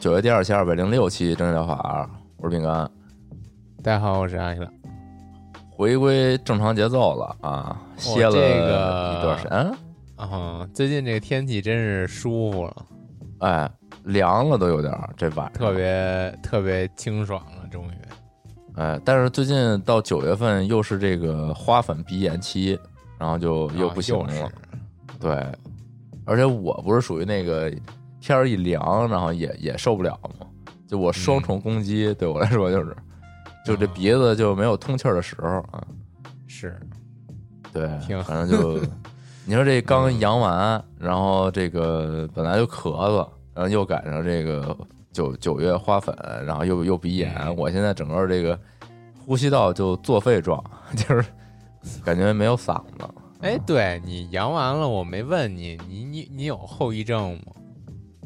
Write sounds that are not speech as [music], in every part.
九月第二期二百零六期蒸汽疗法，我是饼干，大家好，我是阿克。回归正常节奏了啊，歇了这个一段时间，啊，最近这个天气真是舒服了，哎，凉了都有点儿，这晚上。特别特别清爽了，终于。哎，但是最近到九月份又是这个花粉鼻炎期，然后就又不行了，啊对，而且我不是属于那个天儿一凉，然后也也受不了嘛，就我双重攻击，对我来说就是，就这哦鼻子就没有通气儿的时候啊，是。对挺，反正就 [laughs] 你说这刚阳完，然后这个本来就咳嗽，然后又赶上这个九九月花粉，然后又又鼻炎，嗯。我现在整个这个呼吸道就作废状，[laughs] 就是感觉没有嗓子。哎，对你阳完了，我没问你，你你你有后遗症吗？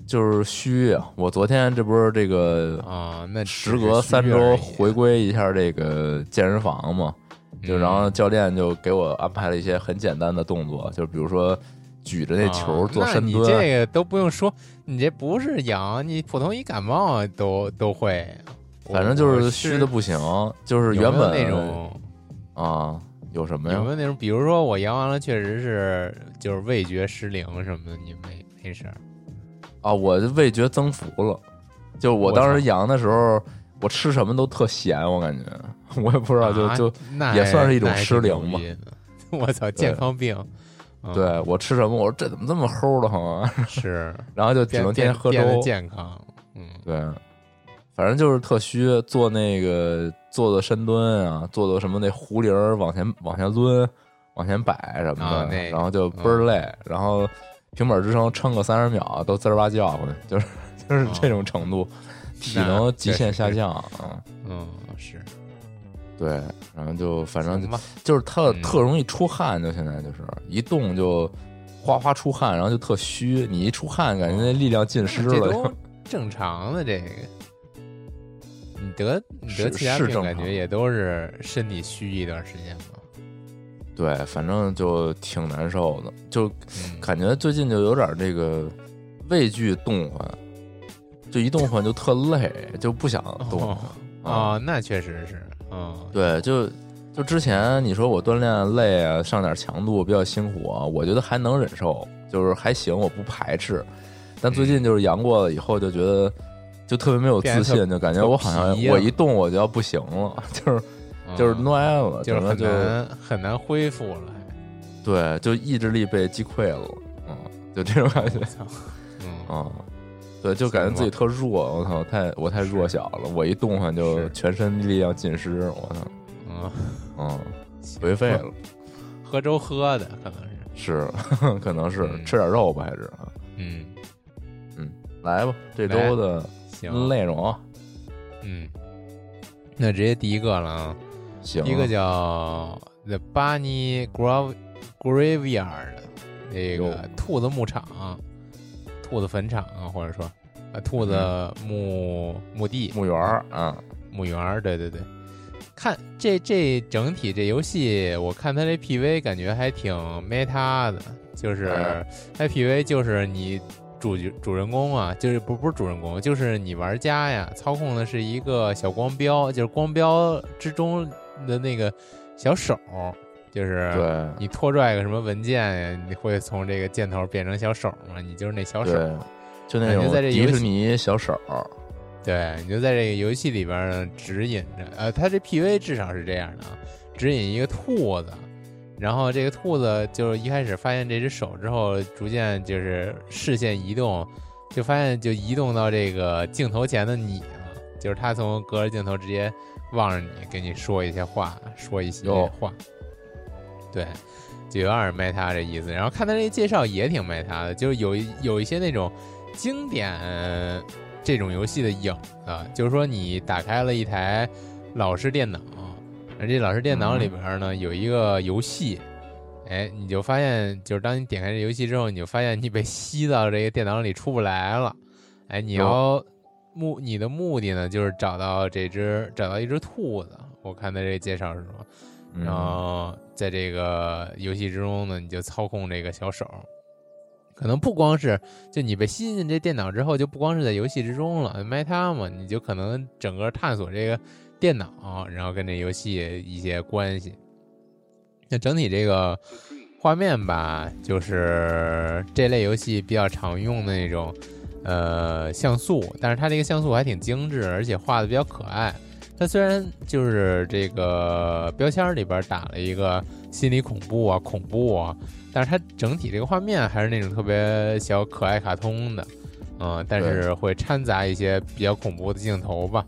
就是虚啊！我昨天这不是这个啊，那时隔三周回归一下这个健身房嘛，就嗯然后教练就给我安排了一些很简单的动作，就比如说举着那球做深蹲，你这个都不用说，你这不是阳，你普通一感冒都都会。反正就是虚的不行，就是原本那种啊有什么呀有没？有那种，比如说我阳完了，确实是就是味觉失灵什么的，你没没事儿啊，我这味觉增幅了，就我我当时操阳的时候，我吃什么都特咸，我感觉。我也不知道，就啊就也算是一种失灵吧。我操，健康病，嗯对我吃什么，我说这怎么这么齁的慌啊？[laughs] 是然后就只能天天喝粥，健康，嗯，对，反正就是特虚，做那个做做深蹲啊，做做什么那壶铃儿往前往前抡、往前摆什么的，啊然后就倍儿累，然后平板支撑撑个三十秒都滋儿哇叫唤，就是就是这种程度，体能极限下降啊。嗯是，对，然后就反正就，就是特嗯特容易出汗，就现在就是一动就哗哗出汗，然后就特虚，你一出汗感觉那力量尽失了。[laughs] 正常的这个。你得你得是其他病，感觉也都是身体虚一段时间嘛。对，反正就挺难受的，就嗯感觉最近就有点这个畏惧动换，就一动换就特累，就不想动哦换。啊哦，那确实是，嗯，对，就就之前你说我锻炼累啊，上点强度比较辛苦啊，我觉得还能忍受，就是还行，我不排斥。但最近就是阳过了以后，就觉得就特别没有自信，就感觉我好像我一动我就要不行了，[laughs] 就是就是嗯歪了，就是很难很难恢复了，对，就意志力被击溃了，嗯，就这种感觉嗯，嗯，对，就感觉自己特弱，我操，太我太弱小了，我一动弹就全身力量尽失，我操，嗯，嗯，颓废了，喝粥喝的可能是，是，[laughs] 可能是嗯吃点肉吧，还是嗯。嗯，来吧，这周的，内容啊。嗯，那直接第一个了啊，一个叫 The Bunny Grave Graveyard，那个兔子牧场，兔子坟场啊，或者说呃兔子墓墓地。墓园儿啊，墓园儿，对对对。看这这整体这游戏，我看它这 PV 感觉还挺 meta 的，就是哎。它 PV 就是你主角主人公啊，就是不不是主人公，就是你玩家呀，操控的是一个小光标，就是光标之中的那个小手，就是对你拖拽个什么文件呀，你会从这个箭头变成小手嘛，你就是那小手。对，就那种迪士尼小手，对，你就在这个游戏里边呢指引着，呃，它这 PV 至少是这样的啊，指引一个兔子，然后这个兔子就是一开始发现这只手之后，逐渐就是视线移动，就发现就移动到这个镜头前的你了，就是它从隔着镜头直接望着你，跟你说一些话，说一些话，对，就有点卖他这意思。然后看他这介绍也挺卖他的，就是有一有一些那种经典这种游戏的影子，就是说你打开了一台老式电脑，而这老式电脑里边呢、有一个游戏，哎，你就发现就是当你点开这游戏之后，你就发现你被吸到这个电脑里出不来了，哎，你要目你的目的呢就是找到这只找到一只兔子，我看他这介绍是说，嗯。然后在这个游戏之中呢，你就操控这个小手，可能不光是就你被吸进这电脑之后，就不光是在游戏之中了，Meta 嘛，你就可能整个探索这个电脑，然后跟这游戏一些关系。那整体这个画面吧，就是这类游戏比较常用的那种呃像素，但是它这个像素还挺精致，而且画的比较可爱。它虽然就是这个标签里边打了一个心理恐怖啊、恐怖啊，但是它整体这个画面还是那种特别小可爱卡通的，嗯，但是会掺杂一些比较恐怖的镜头吧，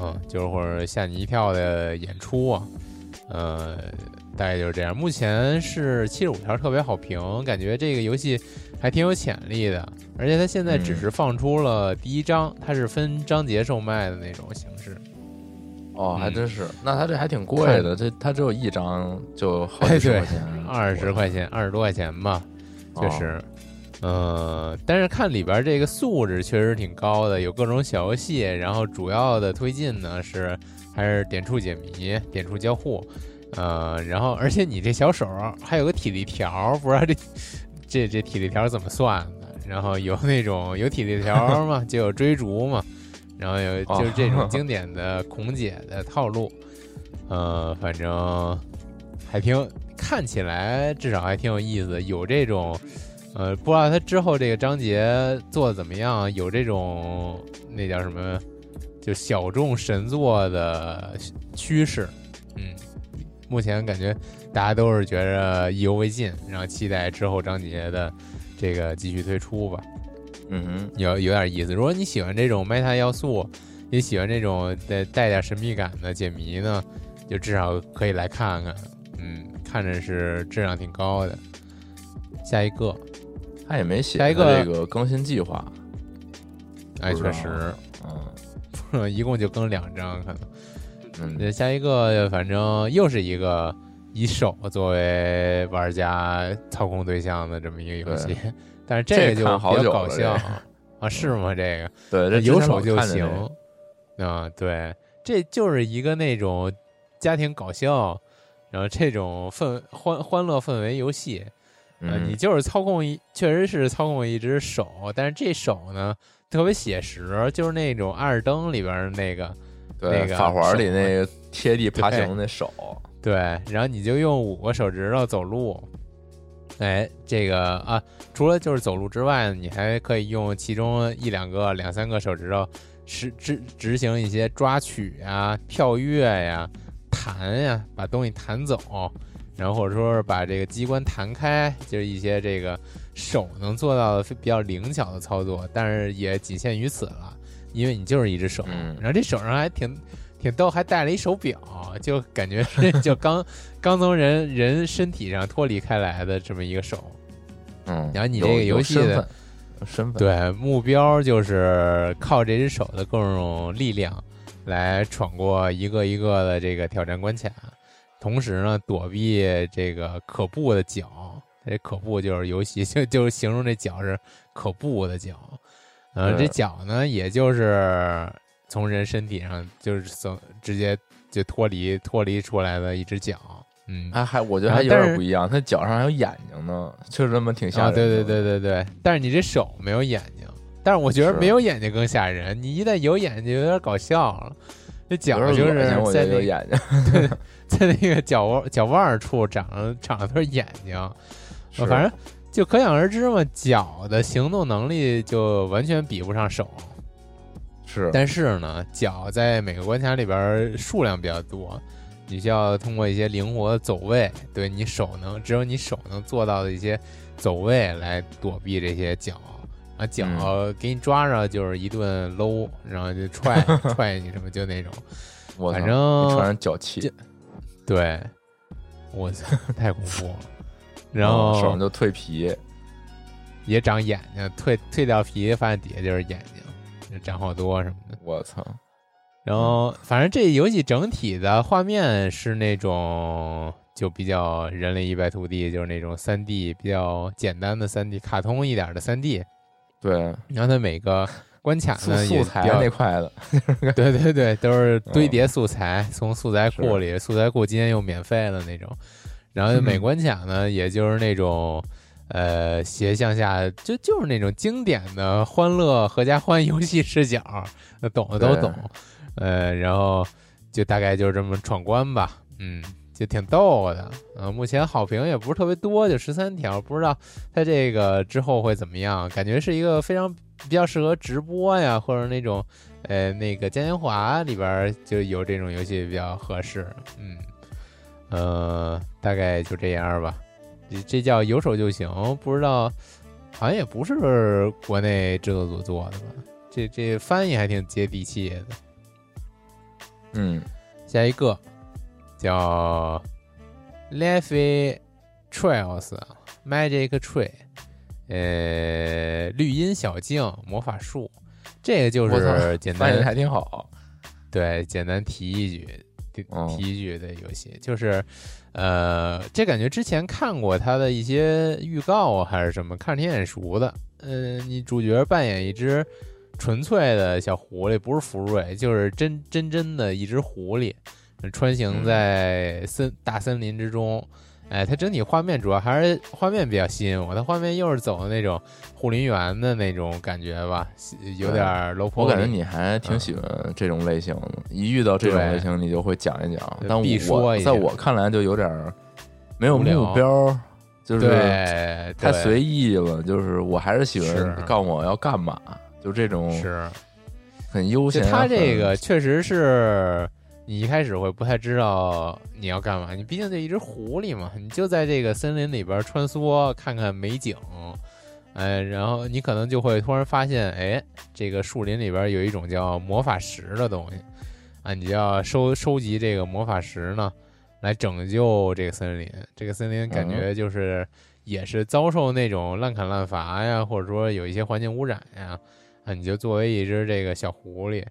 嗯，就是或者吓你一跳的演出啊，呃，大概就是这样。目前是七十五条特别好评，感觉这个游戏还挺有潜力的，而且它现在只是放出了第一章，它是分章节售卖的那种形式。哦，还嗯真是，那它这还挺贵的，这它只有一张就好几十块钱，二十块钱，二十多块钱吧，确哦实。呃，但是看里边这个素质确实挺高的，有各种小游戏，然后主要的推进呢是还是点触解谜、点触交互，呃，然后而且你这小手还有个体力条，不知道这 [laughs] 这这体力条怎么算的？然后有那种有体力条嘛，就有追逐嘛，[laughs] 然后有就是这种经典的孔姐的套路，呃，反正还挺看起来至少还挺有意思，有这种。呃，不知道他之后这个章节做的怎么样，有这种那叫什么，就小众神作的趋势。嗯，目前感觉大家都是觉着意犹未尽，然后期待之后章节的这个继续推出吧。嗯哼，有有点意思。如果你喜欢这种 meta 要素，也喜欢这种带带点神秘感的解谜呢，就至少可以来看看。嗯，看着是质量挺高的。下一个，他也没写下一个这个更新计划，哎，确实，嗯 [laughs] 一共就更两张，可能。嗯，下一个，反正又是一个以手作为玩家操控对象的这么一个游戏，[laughs] 但是这个就好比较搞笑。[laughs] 啊，是吗？这个 [laughs] 对，有手就行啊，对，这就是一个那种家庭搞笑，然后这种氛欢欢乐氛围游戏，呃，嗯。你就是操控一，确实是操控一只手，但是这手呢特别写实，就是那种《阿尔登》里边的那个，对那个法环里那个贴地爬对行那手，对，然后你就用五个手指头走路。哎，这个啊，除了就是走路之外，你还可以用其中一两个、两三个手指头实执执行一些抓取呀、跳跃呀、弹呀，把东西弹走，然后或者说是把这个机关弹开，就是一些这个手能做到的比较灵巧的操作，但是也仅限于此了，因为你就是一只手，嗯然后这手上还挺挺逗，还戴了一手表，就感觉是就刚刚从人人身体上脱离开来的这么一个手。嗯，然后你这个游戏的身份身份，对，目标就是靠这只手的各种力量来闯过一个一个的这个挑战关卡，同时呢躲避这个可怖的脚。这可怖就是游戏就 [laughs] 就是形容这脚是可怖的脚，呃，这脚呢也就是从人身体上就是从直接就脱离脱离出来的一只脚，嗯，还还我觉得还有点不一样，它脚上还有眼睛呢，就是那么挺吓啊，人的。对对对对对，但是你这手没有眼睛，但是我觉得没有眼睛更吓人。你一旦有眼睛，有点搞笑了。这脚点就是在那得有眼睛，[laughs] [laughs] 在那个脚腕脚腕处长了长了对眼睛，反正就可想而知嘛，脚的行动能力就完全比不上手。是但是呢，脚在每个关卡里边儿数量比较多，你需要通过一些灵活的走位，对你手能只有你手能做到的一些走位来躲避这些脚。啊，脚给你抓着就是一顿搂，然后就踹 [laughs] 踹你什么，就那种。我反正穿上脚气，对，我操，太恐怖了。[laughs] 然后手上就蜕皮，也长眼睛，蜕蜕掉皮，发现底下就是眼睛，长好多什么的。我操！然后反正这游戏整体的画面是那种就比较人类一败涂地，就是那种三 D 比较简单的三 D 卡通一点的三 D。对，然后它每个关卡呢也素材那块的，[laughs] 对对对，都是堆叠素材，从素材库里，素材库今天又免费了那种。然后每关卡呢，也就是那种呃斜向下，就就是那种经典的欢乐合家欢游戏视角，懂的都懂。呃，然后就大概就是这么闯关吧，嗯。就挺逗的，嗯，目前好评也不是特别多，就十三条，不知道它这个之后会怎么样。感觉是一个非常比较适合直播呀，或者那种，呃，那个嘉年华里边就有这种游戏比较合适。嗯，呃，大概就这样吧。这这叫有手就行，不知道，好像也不是国内制作组做的吧？这这翻译还挺接地气的。嗯，下一个。叫 Leafy Trails Magic Tree，呃，绿荫小径魔法树，这个就是简单还挺好。对，简单提一句，提一句的游戏，就是呃，这感觉之前看过他的一些预告还是什么，看着挺眼熟的。嗯，你主角扮演一只纯粹的小狐狸，不是福瑞，就是真真真的一只狐狸。穿行在森大森林之中，哎，它整体画面主要还是画面比较吸引我。它画面又是走的那种护林员的那种感觉吧，有点楼坡。我感觉你还挺喜欢这种类型的，一遇到这种类型，你就会讲一讲。但我在我看来就有点没有目标，就是太随意了。就是我还是喜欢告诉我要干嘛，就这种是很悠闲。他这个确实是。你一开始会不太知道你要干嘛，你毕竟就一只狐狸嘛，你就在这个森林里边穿梭看看美景，哎，然后你可能就会突然发现，哎，这个树林里边有一种叫魔法石的东西，啊，你就要收收集这个魔法石呢，来拯救这个森林。这个森林感觉就是也是遭受那种滥砍滥伐呀，或者说有一些环境污染呀，啊，你就作为一只这个小狐狸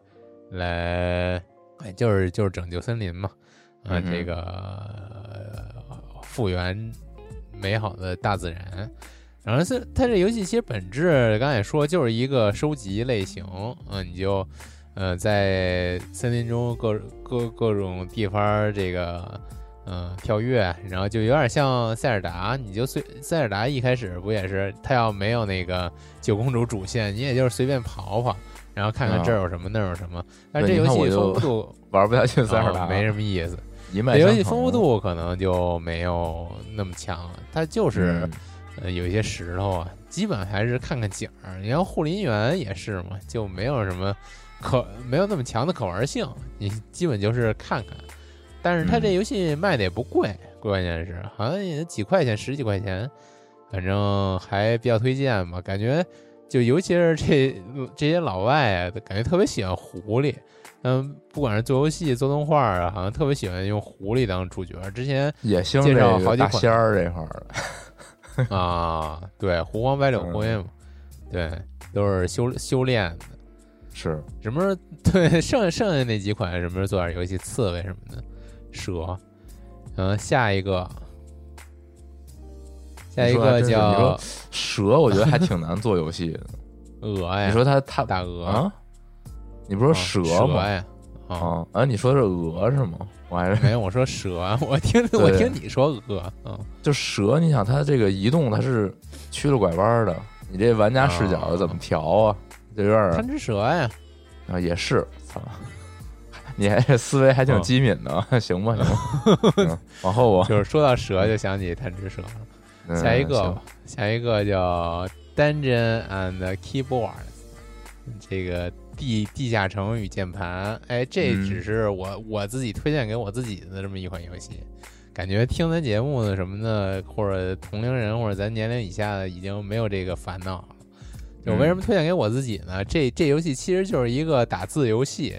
来。哎，就是就是拯救森林嘛，啊，这个复原美好的大自然。然后是它这游戏其实本质刚才也说就是一个收集类型，嗯，你就呃在森林中各各各种地方这个嗯跳跃，然后就有点像塞尔达，你就随塞尔达一开始不也是他要没有那个九公主主线，你也就是随便跑跑。然后看看这儿有什么，那儿有什么。但这游戏丰富度 [laughs] 玩不下去，塞尔达没什么意思。这游戏丰富度可能就没有那么强了。它就是呃有一些石头啊，基本还是看看景儿。你像护林员也是嘛，就没有什么可没有那么强的可玩性。你基本就是看看。但是它这游戏卖的也不贵，关键是好像也几块钱，十几块钱，反正还比较推荐吧，感觉。就尤其是这这些老外啊，感觉特别喜欢狐狸。嗯，不管是做游戏、做动画啊，好像特别喜欢用狐狸当主角。之前也介绍好几款仙儿这块儿的 [laughs] 啊，对，狐黄白柳灰嘛，对，都是修修炼的。是什么？[laughs] 对，剩剩下那几款什么做点游戏，刺猬什么的，蛇。嗯，下一个。下一个叫蛇，我觉得还挺难做游戏的。[laughs] 鹅呀，你说它它大鹅啊？你不是说蛇吗？啊啊！你说的是鹅是吗？我还是 [laughs] 没有，我说蛇，我听我听你说鹅。嗯，就蛇，你想它这个移动，它是曲了拐弯的，你这玩家视角怎么调啊？就有点贪吃蛇呀啊，也是。操，你还 [laughs] 思维还挺机敏的，行吧行吧。往后我，就是说到蛇就想起贪吃蛇了。下一个，下一个叫 Dungeon and Keyboards，这个地地下城与键盘，哎，这嗯只是我我自己推荐给我自己的这么一款游戏。感觉听咱节目的什么的，或者同龄人或者咱年龄以下的，已经没有这个烦恼了。就我为什么推荐给我自己呢？这这游戏其实就是一个打字游戏，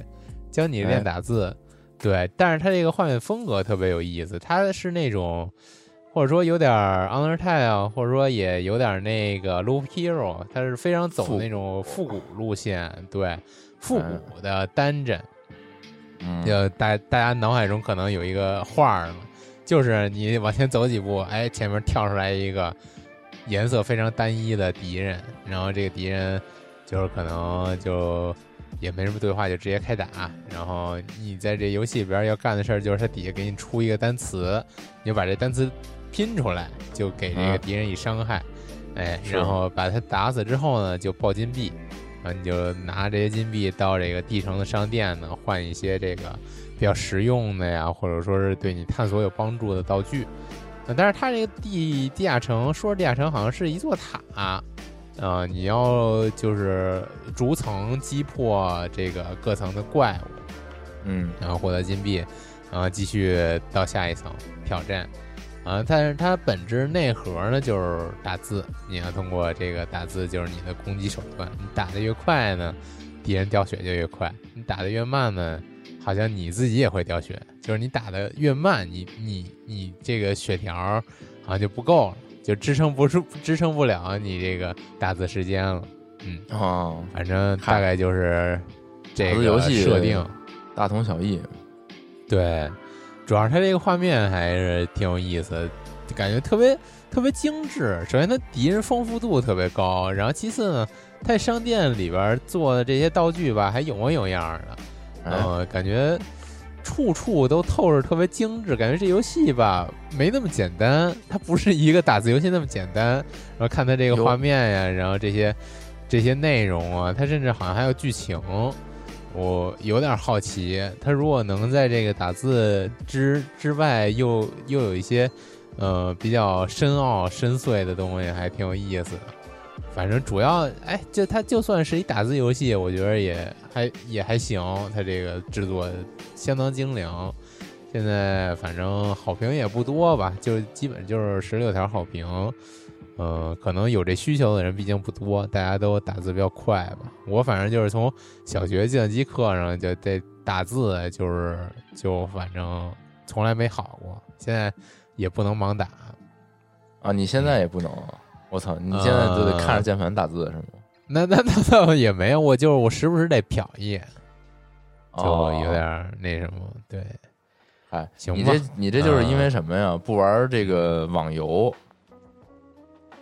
教你练哎打字。对，但是它这个画面风格特别有意思，它是那种或者说有点儿 Undertale，或者说也有点儿那个 Loop Hero，它是非常走那种复古路线，对，复古的单帧。嗯就大大家脑海中可能有一个画儿嘛，就是你往前走几步，哎，前面跳出来一个颜色非常单一的敌人，然后这个敌人就是可能就也没什么对话，就直接开打。然后你在这游戏里边要干的事儿就是它底下给你出一个单词，你就把这单词拼出来，就给这个嗯敌人以伤害。哎，然后把他打死之后呢，就爆金币，然后你就拿这些金币到这个地城的商店呢，换一些这个比较实用的呀，或者说是对你探索有帮助的道具。呃但是它这个地地下城，说是地下城好像是一座塔，呃，你要就是逐层击破这个各层的怪物，嗯然后获得金币，然后继续到下一层挑战。啊，但是它本质内核呢就是打字，你要通过这个打字就是你的攻击手段。你打的越快呢，敌人掉血就越快；你打的越慢呢，好像你自己也会掉血。就是你打的越慢，你你你这个血条好像就不够了，就支撑不住支撑不了你这个打字时间了。嗯，哦，反正大概就是这个游戏设定。大同小异。对，主要是它这个画面还是挺有意思的，感觉特别特别精致。首先，它敌人丰富度特别高，然后其次呢，它商店里边做的这些道具吧，还有模有样的，嗯，呃，感觉处处都透着特别精致，感觉这游戏吧没那么简单，它不是一个打字游戏那么简单。然后看它这个画面呀，然后这些这些内容啊，它甚至好像还有剧情。我有点好奇，它如果能在这个打字之之外又又有一些呃比较深奥深邃的东西，还挺有意思的。反正主要，哎，就它就算是一打字游戏，我觉得也还也还行，它这个制作相当精良。现在反正好评也不多吧，就基本就是十六条好评。呃，可能有这需求的人毕竟不多，大家都打字比较快吧。我反正就是从小学计算机课上就这打字，就是就反正从来没好过，现在也不能盲打。啊，你现在也不能，我操，你现在就得看着键盘打字是吗？那那那倒也没有，我就是我时不时得瞟一眼，就哦有点那什么。对，哎，行吧你这你这就是因为嗯什么呀？不玩这个网游，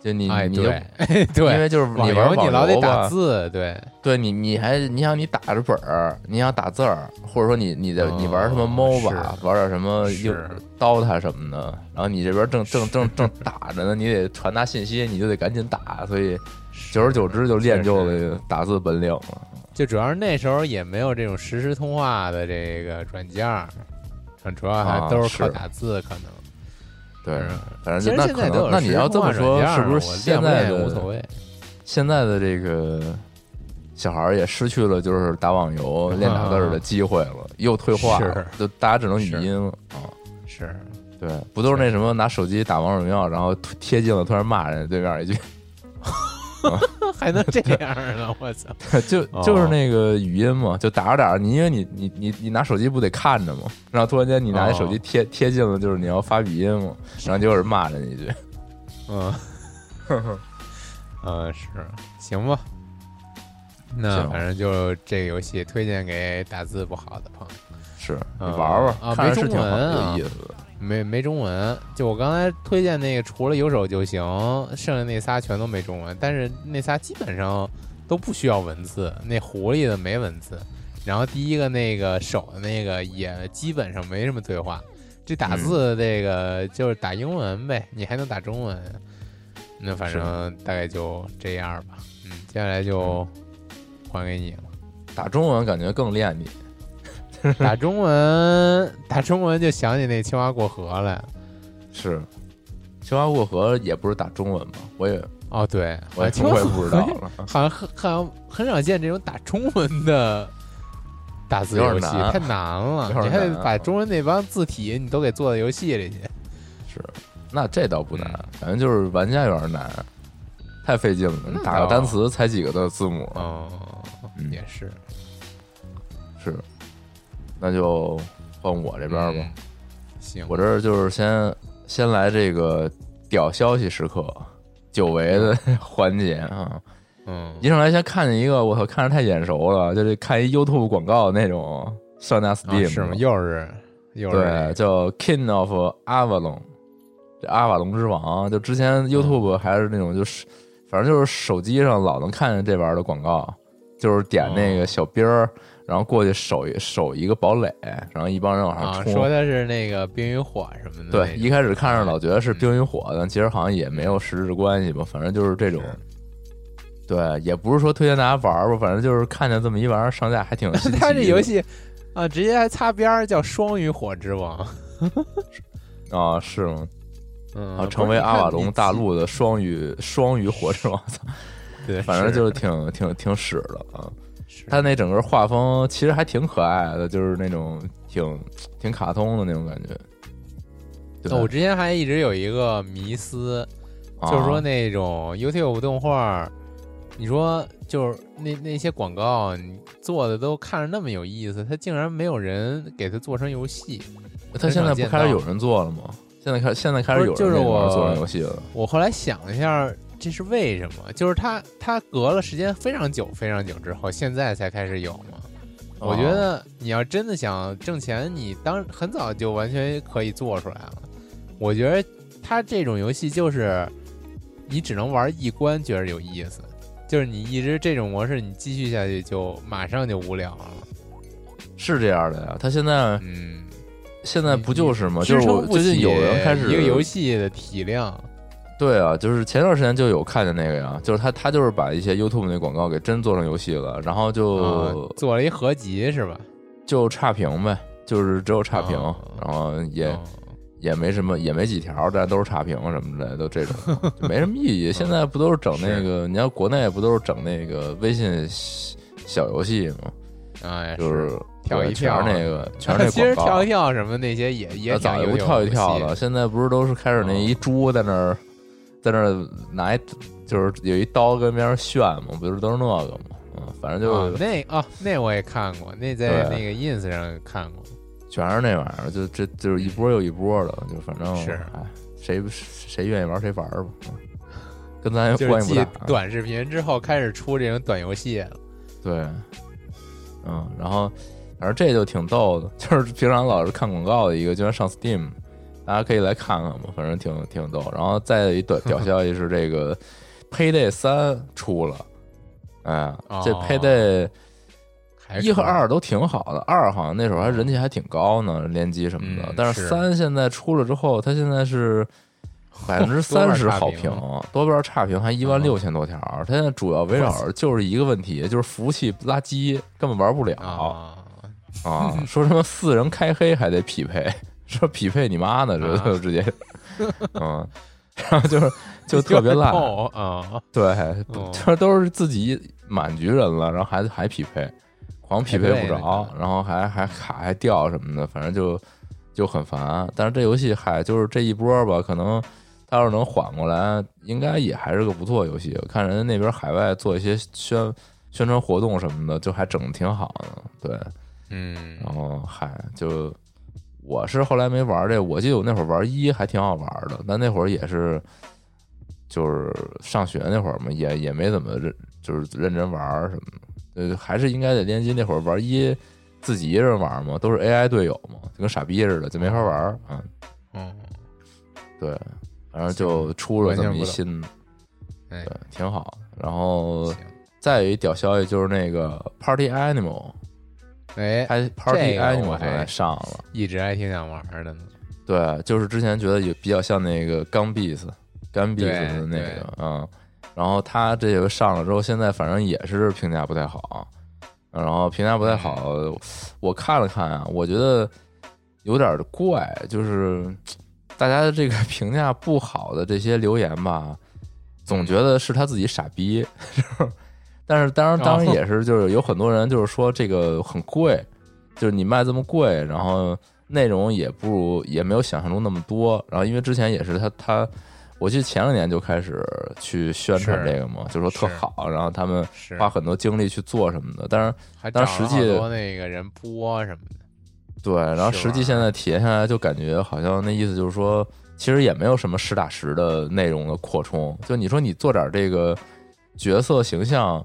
就你哎，你就对 [laughs] 对，因为就是你玩游你老得打字，对，对你，你还你想你打着本儿，你想打字儿，或者说你你的、哦你玩什么 MOBA，是玩点什么是又 DOTA 什么的，然后你这边正正正正打着呢，你得传达信息，你就得赶紧打，所以久而久之就练就了打字本领了。就主要是那时候也没有这种实时通话的这个软件儿，主要还啊都是靠打字，可能。对，反正就那可能，那你要这么说，是不是现在就无所谓？现在的这个小孩儿也失去了就是打网游练打字儿的机会了，又退化了是，就大家只能语音了啊。是，对，不都是那什么拿手机打王者荣耀，然后贴近了突然骂人对面一句，[laughs] 还能这样呢？我操！[laughs] 就哦就是那个语音嘛，就打着打着，你因为你你你你拿手机不得看着嘛，然后突然间你拿那手机哦贴贴近了，就是你要发语音嘛，然后就有人骂人一句，嗯，[laughs] 嗯，是，行吧。那反正就这个游戏推荐给打字不好的朋友。是你嗯玩玩，啊看着没中是挺有意思的。没没中文，就我刚才推荐那个，除了有手就行，剩下那仨全都没中文。但是那仨基本上都不需要文字，那狐狸的没文字，然后第一个那个手的那个也基本上没什么对话。这打字的这个就是打英文呗，你还能打中文，那反正大概就这样吧。嗯，接下来就还给你了。打中文感觉更练你，[laughs] 打中文，打中文就想起那青蛙过河来。是。青蛙过河也不是打中文嘛，我也哦，对，我也听我也不知道了。[laughs] 好像很好像很少见这种打中文的打字游戏，有点难太难了，你还得把中文那帮字体你都给做到游戏里去。是，那这倒不难反正就是玩家有点难，太费劲了。你打个单词才几个的字母，哦，嗯。也是。是，那就换我这边吧。嗯行，我这儿就是先先来这个屌消息时刻，久违的 [laughs] 环节啊！嗯一上来先看见一个，我操，看着太眼熟了，就是看一 YouTube 广告那种上架啊 Steam 是吗？又是又是对，叫 King of Avalon，这阿瓦隆之王。就之前 YouTube 还是那种，就是反正就是手机上老能看见这玩意儿的广告，就是点那个小兵儿，然后过去守一守一个堡垒，然后一帮人往上啊，冲。说的是那个冰与火什么的对，一开始看着老觉得是嗯冰与火，但其实好像也没有实质关系吧，反正就是这种。对，也不是说推荐大家玩儿吧，反正就是看见这么一玩意儿上架，还挺。[laughs] 他这游戏啊，直接还擦边儿叫 [laughs]《双鱼火之王》啊，是吗？嗯，啊，成为阿瓦隆大陆的双语双语火之王，操！对，反正就是挺挺挺屎的啊。是他那整个画风其实还挺可爱的，就是那种挺挺卡通的那种感觉。对哦我之前还一直有一个迷思，啊就是说那种 YouTube 动画，你说就是那那些广告，你做的都看着那么有意思，他竟然没有人给它做成游戏。他现在不开始有人做了吗？现在开现在开始有人做成游戏了。我后来想了一下，这是为什么？就是他他隔了时间非常久非常久之后，现在才开始有嘛。哦我觉得你要真的想挣钱，你当很早就完全可以做出来了。我觉得他这种游戏就是你只能玩一关，觉得有意思，就是你一直这种模式，你继续下去就马上就无聊了。是这样的呀，他现在嗯，现在不就是吗？就是我最近有人开始一个游戏的体量。对啊，就是前段时间就有看见那个呀，就是他他就是把一些 YouTube 那广告给真做成游戏了，然后就、啊做了一合集是吧？就差评呗，就是只有差评，哦然后也、哦也没什么，也没几条，但都是差评什么的，都这种，[laughs] 就没什么意义。现在不都是整那个？你要国内不都是整那个微信小小游戏吗？啊，就是跳一跳那个，全是那 [laughs] 其实。跳一跳什么那些也也早就不跳一跳了，现在不是都是开始那一猪在那儿，在那儿拿一就是有一刀跟别人炫嘛，不是都是那个嘛？嗯，反正就啊，那啊那我也看过，那在那个 ins 上看过。全是那玩意儿，就这就是一波又一波的，就反正是哎，谁谁愿意玩谁玩吧，嗯跟咱关系不大。短视频之后开始出这种短游戏了。对，嗯，然后反正这就挺逗的，就是平常老是看广告的一个，居然上 Steam，大家可以来看看嘛，反正挺挺逗。然后再一短屌消息是这个 [laughs] Payday 三出了，哎，这哦 Payday 一和二都挺好的，二好像那时候还人气还挺高呢，联机什么的。嗯但是是三现在出了之后，它现在是 [laughs] 百分之三十好评，多边差评还一万六千多条。它现在主要围绕着就是一个问题，就是服务器垃圾，根本玩不了啊，啊。说什么四人开黑还得匹配，说匹配你妈呢，这啊就直接，嗯，然后就是就特别烂，啊，对，哦这都是自己满局人了，然后还还匹配，狂匹配不着，然后还还卡还掉什么的，反正就就很烦。但是这游戏还就是这一波吧，可能他要是能缓过来，应该也还是个不错游戏。我看人家那边海外做一些宣宣传活动什么的，就还整的挺好的，对。嗯然后嗨，就我是后来没玩这，我记得我那会儿玩一还挺好玩的，但那会儿也是就是上学那会儿嘛，也也没怎么认就是认真玩什么的，呃，还是应该得联机那会儿玩一自己一人玩嘛，都是 AI 队友嘛，就跟傻逼似的，就没法玩儿啊。嗯，对，反正就出了这么一新的，哎对，，挺好。然后，再有一屌消息就是那个 Party Animal，哎，还 Party 这个我 Animal 还上了。一直还挺想玩的呢。对，就是之前觉得也比较像那个钢 beats 干 beats 的那个，嗯，然后他这个上了之后，现在反正也是评价不太好，然后评价不太好，我看了看啊，我觉得有点怪，就是大家的这个 [laughs] 评价不好的这些留言吧，总觉得是他自己傻逼。[laughs] 但是当然，当然也是，就是有很多人就是说这个很贵，就是你卖这么贵，然后内容也不如也没有想象中那么多。然后因为之前也是他他，我记得前两年就开始去宣传这个嘛，就说特好，然后他们花很多精力去做什么的。但是还但实际那个人播什么的，对，然后实际现在体验下来，就感觉好像那意思就是说，其实也没有什么实打实的内容的扩充。就你说你做点这个角色形象，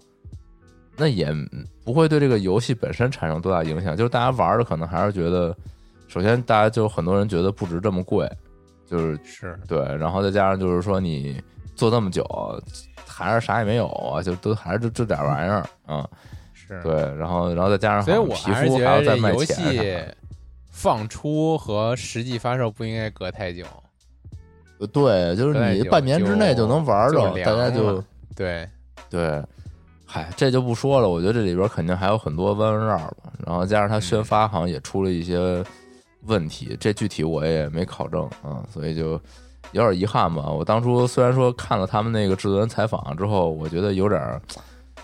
那也不会对这个游戏本身产生多大影响。就是大家玩的可能还是觉得，首先大家就很多人觉得不值这么贵，就是是。对，然后再加上就是说你做这么久，还是啥也没有啊，就都还是就这点玩意儿啊、是，对，然后然后再加上所以我还是觉得这游戏放出和实际发售不应该隔太久，呃对，就是你半年之内就能玩着，大家就了。对，对，嗨，这就不说了。我觉得这里边肯定还有很多弯弯绕吧，然后加上它嗯宣发好像也出了一些问题，这具体我也没考证啊，所以就有点遗憾吧。我当初虽然说看了他们那个制作人采访之后，我觉得有点儿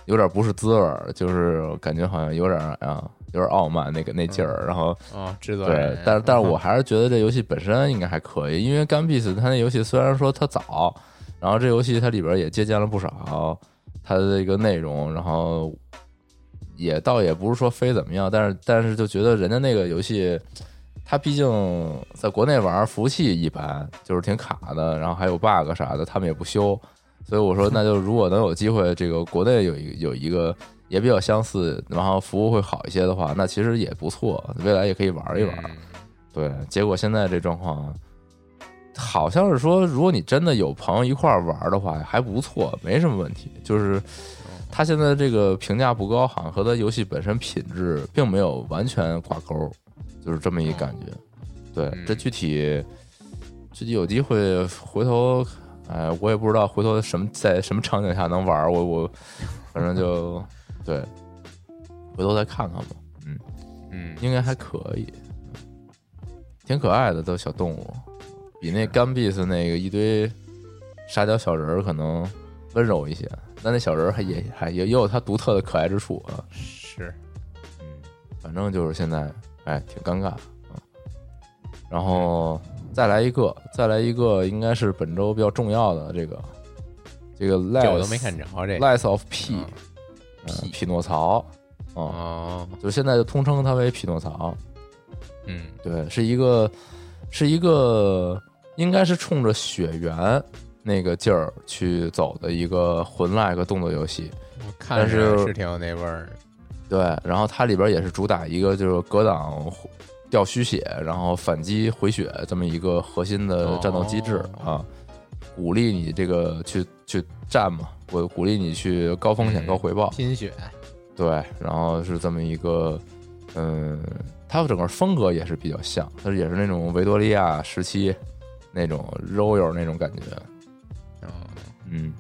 有点儿不是滋味儿，就是感觉好像有点儿啊，有点儿傲慢那个那劲儿，然后。哦，制作对，，但是但是我还是觉得这游戏本身应该还可以，因为《干 b 斯它那游戏虽然说它早，然后这游戏它里边也借鉴了不少它的一个内容，然后也倒也不是说非怎么样，但是但是就觉得人家那个游戏，它毕竟在国内玩服务器一般，就是挺卡的，然后还有 bug 啥的，他们也不修，所以我说那就如果能有机会，这个国内有一有一个也比较相似，然后服务会好一些的话，那其实也不错，未来也可以玩一玩。嗯对，结果现在这状况，好像是说，如果你真的有朋友一块儿玩的话，还不错，没什么问题。就是他现在这个评价不高，好像和他游戏本身品质并没有完全挂钩，就是这么一感觉。对，嗯这具体具体有机会回头，哎，我也不知道回头什么在什么场景下能玩儿，我我反正就对，回头再看看吧。嗯。嗯，应该还可以，挺可爱的，都小动物，比那干 b 斯那个一堆沙雕小人儿可能温柔一些，但那小人儿还也还也也有它独特的可爱之处啊。是，嗯，反正就是现在哎挺尴尬，嗯，然后再来一个，再来一个，应该是本周比较重要的这个这个这我都没看着这 Lies of P，嗯。嗯匹诺曹，嗯，哦，就现在就通称它为匹诺曹。嗯，对，是一个是一个应该是冲着血缘那个劲儿去走的一个魂 like 动作游戏。我看是着是挺有那味儿的，对，然后它里边也是主打一个就是格挡掉虚血，然后反击回血这么一个核心的战斗机制、哦啊，鼓励你这个去去战嘛，我鼓励你去高风险嗯高回报。拼血，对，然后是这么一个，嗯，它整个风格也是比较像，它也是那种维多利亚时期那种 royal 那种感觉，嗯，嗯。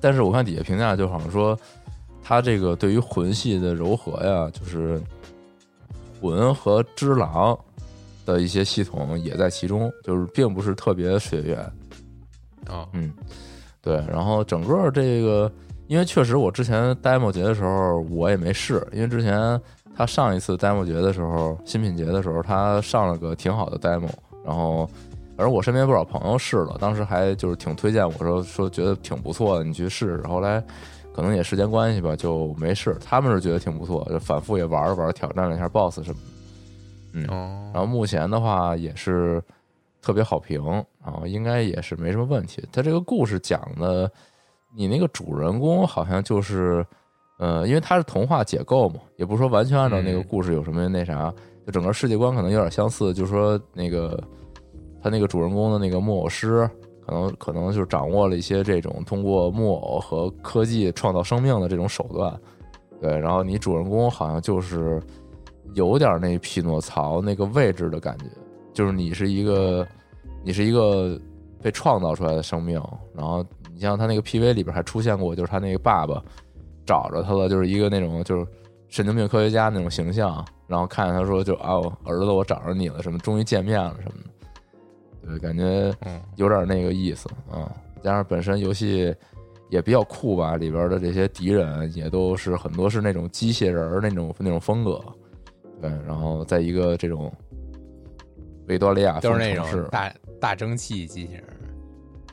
但是我看底下评价就好像说，它这个对于魂系的柔和呀，就是魂和之狼的一些系统也在其中，就是并不是特别血缘，啊，嗯，对，然后整个这个，因为确实我之前 demo 节的时候我也没试，因为之前他上一次 demo 节的时候，新品节的时候，他上了个挺好的 demo，然后反正我身边不少朋友试了，当时还就是挺推荐我说说觉得挺不错的，你去试试。后来可能也时间关系吧，就没试。他们是觉得挺不错，就反复也玩了玩，挑战了一下 BOSS 什么的。嗯，哦，然后目前的话也是特别好评，然后应该也是没什么问题。他这个故事讲的，你那个主人公好像就是，呃，因为它是童话解构嘛，也不是说完全按照那个嗯。故事有什么那啥，就整个世界观可能有点相似，就是说那个他那个主人公的那个木偶师，可能可能就是掌握了一些这种通过木偶和科技创造生命的这种手段，对，然后你主人公好像就是有点那匹诺曹那个位置的感觉，就是你是一个你是一个被创造出来的生命，然后你像他那个 PV 里边还出现过，就是他那个爸爸找着他了，就是一个那种就是神经病科学家那种形象，然后看见他说就啊，我儿子，我找着你了，什么终于见面了什么的，对，感觉嗯，有点那个意思啊。加上本身游戏也比较酷吧，里边的这些敌人也都是很多是那种机械人儿那种那种风格，对，然后在一个这种维多利亚都是那种，大大蒸汽机器人。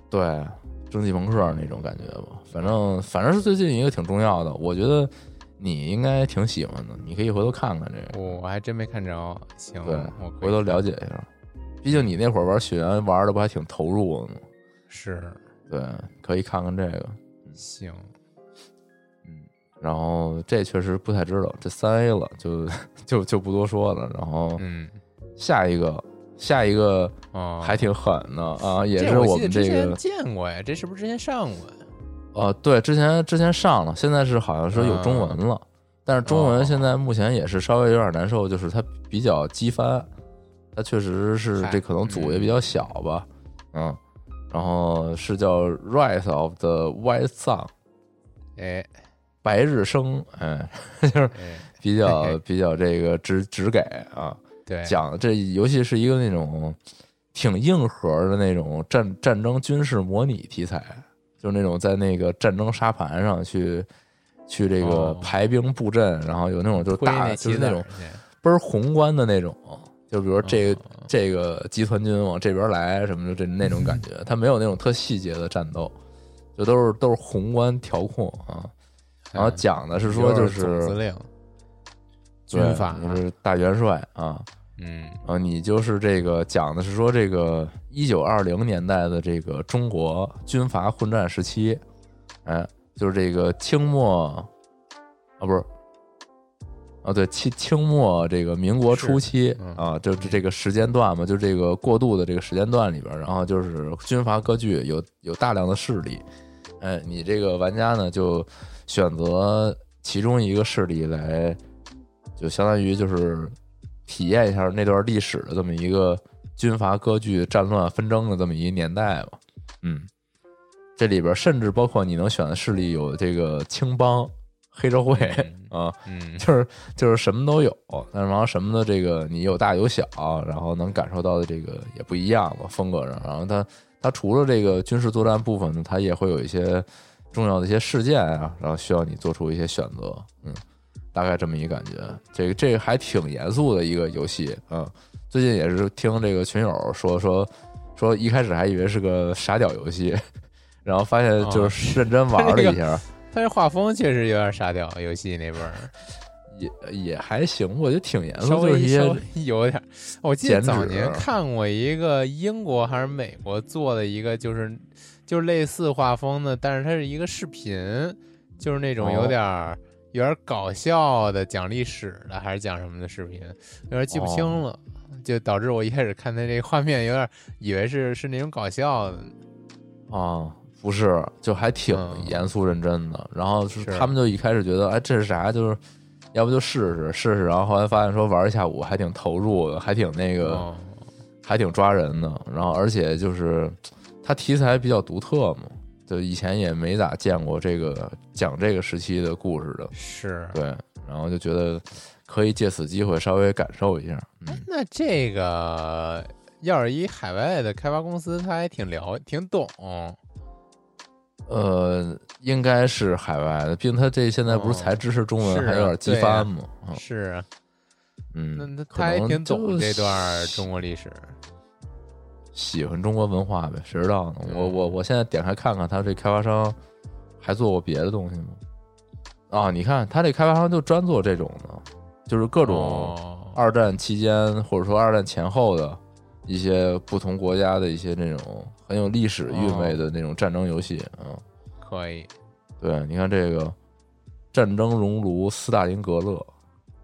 对，蒸汽朋克那种感觉吧。反正反正是最近一个挺重要的，我觉得你应该挺喜欢的，你可以回头看看这个，我还真没看着，行，对我回头了解一下。毕竟你那会儿玩雪原玩的不还挺投入的吗？是对，可以看看这个。行，嗯然后这确实不太知道，这三 A 了，就 [laughs] 就就不多说了。然后嗯，下一个，下一个哦，还挺狠的啊，也是我们这个前见过呀，这是不是之前上过呀？呃，对，之前之前上了，现在是好像是有中文了，但是中哦。文现在目前也是稍微有点难受，就是它比较机翻，它确实是这可能组也比较小吧，嗯，然后是叫《Rise of the White Sun》哎。白日升，哎，[laughs] 就是哎，比较 [laughs] 比较这个直直给啊，对，讲这游戏是一个那种挺硬核的那种战战争军事模拟题材，就是那种在那个战争沙盘上去去这个哦。排兵布阵，然后有那种就大就是那种倍儿宏观的那种，就比如说这个、哦。这个集团军往这边来什么的，这那种感觉，它没有那种特细节的战斗，就都是都是宏观调控啊。然后嗯。讲的是说就是令，军阀，就是大元帅啊，嗯。啊，你就是这个讲的是说这个一九二零年代的这个中国军阀混战时期，哎，就是这个清末啊，不是。啊，对清清末这个民国初期嗯。啊，就是这个时间段嘛，就这个过渡的这个时间段里边，然后就是军阀割据，有有大量的势力，哎，你这个玩家呢就选择其中一个势力来，就相当于就是体验一下那段历史的这么一个军阀割据、战乱纷争的这么一个年代吧。嗯，这里边甚至包括你能选的势力有这个青帮、黑社会 [laughs] 啊，嗯。就是就是什么都有，但是然后什么的这个你有大有小，然后能感受到的这个也不一样吧，风格上。然后它它除了这个军事作战部分呢，它也会有一些重要的一些事件啊，然后需要你做出一些选择，嗯，大概这么一感觉。这个这个还挺严肃的一个游戏，嗯，最近也是听这个群友说说说，一开始还以为是个傻屌游戏，[laughs] 然后发现就是认真玩了一下。[laughs] 他这画风确实有点傻屌，游戏那味儿，也也还行，我觉得挺严肃，稍微稍 [laughs] 微有点。我记得早年看过一个英国还是美国做的一个，就是就是类似画风的，但是它是一个视频，就是那种有哦点儿、有点搞笑的，讲历史的还是讲什么的视频，有点记不清哦了。就导致我一开始看他这个画面，有点以为是是那种搞笑的，啊，不是，就还挺嗯严肃认真的。然后是是他们就一开始觉得，哎，这是啥？就是要不就试试试试。然后后来发现说玩一下午还挺投入的，还挺那个，哦还挺抓人的。然后而且就是它题材比较独特嘛，就以前也没咋见过这个讲这个时期的故事的。是。对，然后就觉得可以借此机会稍微感受一下。嗯，那这个要是一海外的开发公司，他还挺了挺懂，呃，应该是海外的，毕竟他这现在不是才支持中文，还有点机翻嘛。啊是啊，嗯，他还挺懂这段中国历史，喜欢中国文化呗，谁知道呢？我嗯我我现在点开看看，他这开发商还做过别的东西吗？啊，你看他这开发商就专做这种的，就是各种哦二战期间或者说二战前后的一些不同国家的一些那种很有历史韵味的那种战争游戏啊。可以，对，你看这个《战争熔炉》《斯大林格勒》，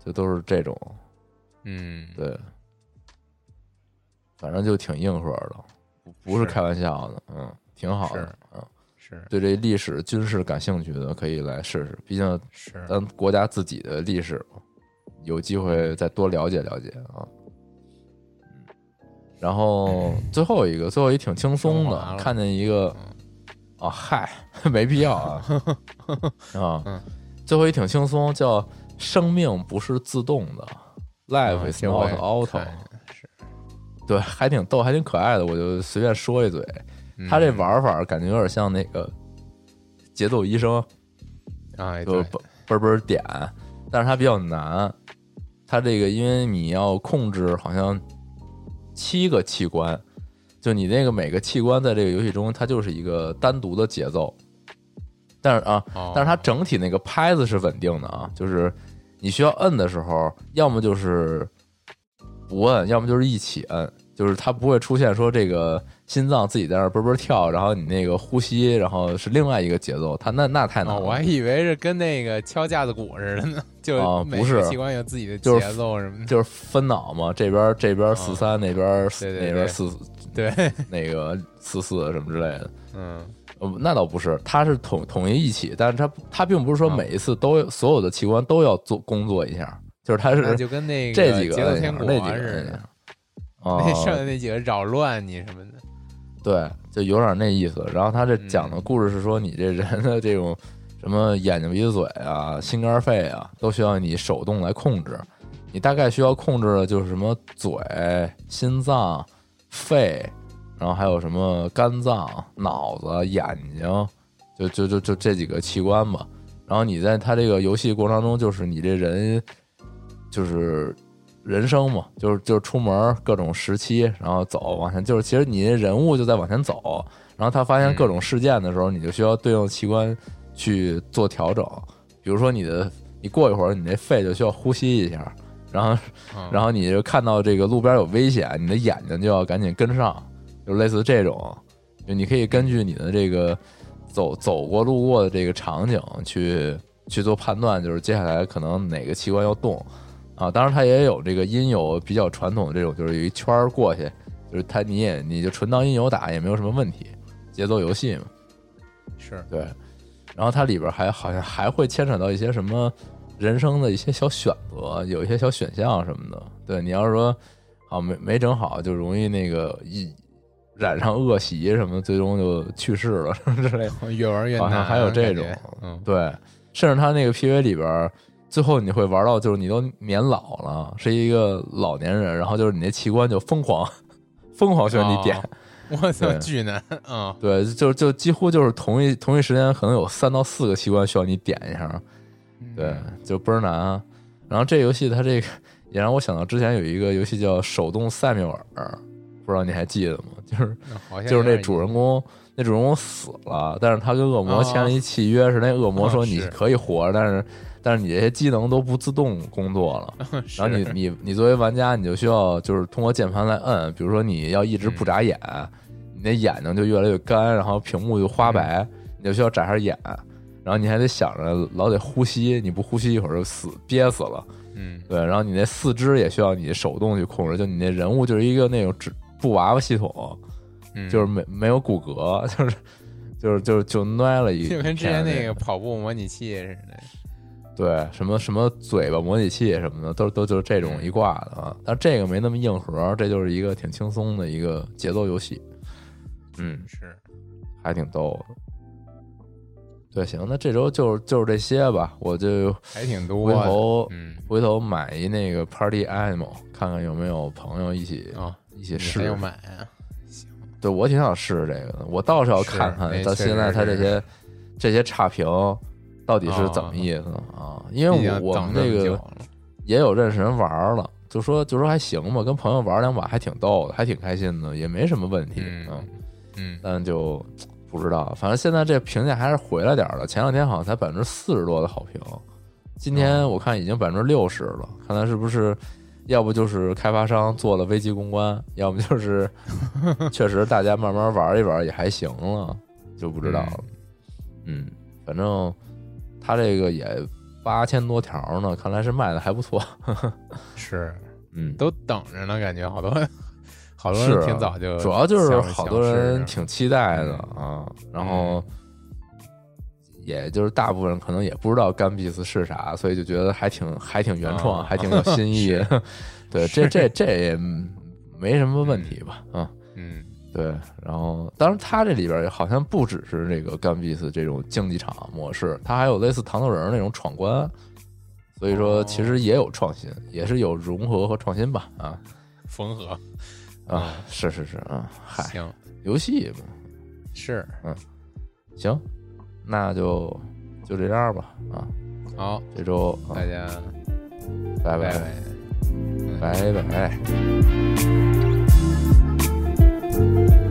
这都是这种，嗯，对，反正就挺硬核的，不不是是。开玩笑的，嗯，挺好的，嗯，是。对这历史军事感兴趣的可以来试试，毕竟是，咱国家自己的历史嘛，有机会再多了解了解啊。嗯，然后 [clears throat] 最后一个，最后一挺轻松的看见一个啊，嗨，[laughs] 没必要啊 [laughs] 啊嗯，最后一挺轻松，叫“生命不是自动的，Life 啊 is not auto”，对，还挺逗，还挺可爱的，我就随便说一嘴。嗯它这玩法感觉有点像那个节奏医生，啊，就对，嘣嘣嘣点，但是它比较难。它这个因为你要控制好像七个器官，就你那个每个器官在这个游戏中，它就是一个单独的节奏。但是啊，哦但是它整体那个拍子是稳定的啊，就是你需要摁的时候，要么就是不摁，要么就是一起摁，就是它不会出现说这个心脏自己在那儿嘣嘣跳，然后你那个呼吸，然后是另外一个节奏，它那那太难。我还以为是跟那个敲架子鼓似的呢，就每哦不是个器官有自己的节奏什么的。就是分脑嘛，这边这边四三，那边那边四对，那个四四什么之类的。嗯，呃，那倒不是，它是统统一一起，但是它它并不是说啊每一次都有所有的器官都要做工作一下，就是它是就跟那个这几个那几个那 [laughs] 剩下那几个扰乱你什么的。对，就有点那意思。然后他这讲的嗯故事是说，你这人的这种什么眼睛、鼻子、嘴啊、心肝肺啊，都需要你手动来控制。你大概需要控制的就是什么嘴、心脏、肺，然后还有什么肝脏、脑子、眼睛，就就就就这几个器官吧。然后你在他这个游戏过程当中，就是你这人就是人生嘛，就是就是出门各种时期，然后走往前，就是其实你这人物就在往前走，然后他发现各种事件的时候，你就需要对应器官去做调整，比如说你的你过一会儿你那肺就需要呼吸一下，然后嗯然后你就看到这个路边有危险，你的眼睛就要赶紧跟上，就类似这种，就你可以根据你的这个走走过路过的这个场景去去做判断，就是接下来可能哪个器官要动啊。当然，它也有这个音游比较传统的这种，就是有一圈儿过去，就是它你也你就纯当音游打也没有什么问题，节奏游戏嘛。是对，然后它里边还好像还会牵扯到一些什么人生的一些小选择，有一些小选项什么的。对你要是说好没没整好，就容易那个一染上恶习什么，最终就去世了什 [laughs] 么之类的。越玩越难，好像还有这种嗯，对，甚至他那个 PV 里边，最后你会玩到就是你都年老了，是一个老年人，然后就是你那器官就疯狂 [laughs] 疯狂需要你点。哦我操，巨难，嗯，对，就就几乎就是同一同一时间，可能有三到四个器官需要你点一下，对，就倍儿难。啊然后这游戏它这个也让我想到之前有一个游戏叫《手动塞缪尔》，不知道你还记得吗？[laughs] 就是就是那主人公，那主人公死了，但是他跟恶魔签了一契约，是那恶魔说哦你可以活着，但是但是你这些机能都不自动工作了。[laughs] 然后你你你作为玩家，你就需要就是通过键盘来摁，比如说你要一直不眨眼，你那眼睛就越来越干，然后屏幕就花白，你就需要眨下眼，然后你还得想着老得呼吸，你不呼吸一会儿就死憋死了。嗯，对，然后你那四肢也需要你手动去控制，就你那人物就是一个那种纸布娃娃系统，嗯。就是没没有骨骼，[laughs] 就是就是就是就歪了一，就跟之前那个个跑步模拟器似的，对什么什么嘴巴模拟器什么的，都都就是这种一挂的啊。但这个没那么硬核，这就是一个挺轻松的一个节奏游戏，嗯，是，还挺逗的。对，行，那这周就是就是这些吧，我就还挺多回，头嗯，回头买一那个 Party Animal，看看有没有朋友一起啊，一起试要买啊？行，对我挺想试试这个的，我倒是要看看到现在实是它这些这些差评到底是怎么意思啊？因为我我们这个也有认识人玩了，就说就说还行吧，跟朋友玩两把还挺逗的，还挺开心的，也没什么问题嗯啊。嗯，但就不知道，反正现在这评价还是回来点儿了。前两天好像才百分之四十多的好评，今天哦我看已经百分之六十了，看来是不是？要不就是开发商做了危机公关，要不就是 [laughs] 确实大家慢慢玩一玩也还行了，就不知道了。嗯，反正他这个也八千多条呢，看来是卖的还不错。[laughs] 是 [laughs] 嗯，都等着呢，感觉好多好多人挺早就主要就是好多人挺期待的啊，然后也就是大部分人可能也不知道干 b 斯是啥，所以就觉得还挺还挺原创，啊还挺有新意。[laughs] 对，这这这也没什么问题吧？啊，嗯对。然后，当然，它这里边好像不只是这个干比斯这种竞技场模式，它还有类似糖豆人那种闯关。所以说，其实也有创新，也是有融合和创新吧？啊缝合啊，是是是啊，嗨，行，游戏嘛，是嗯，行，那就就这样吧啊，好，这周啊大家拜拜拜拜拜。you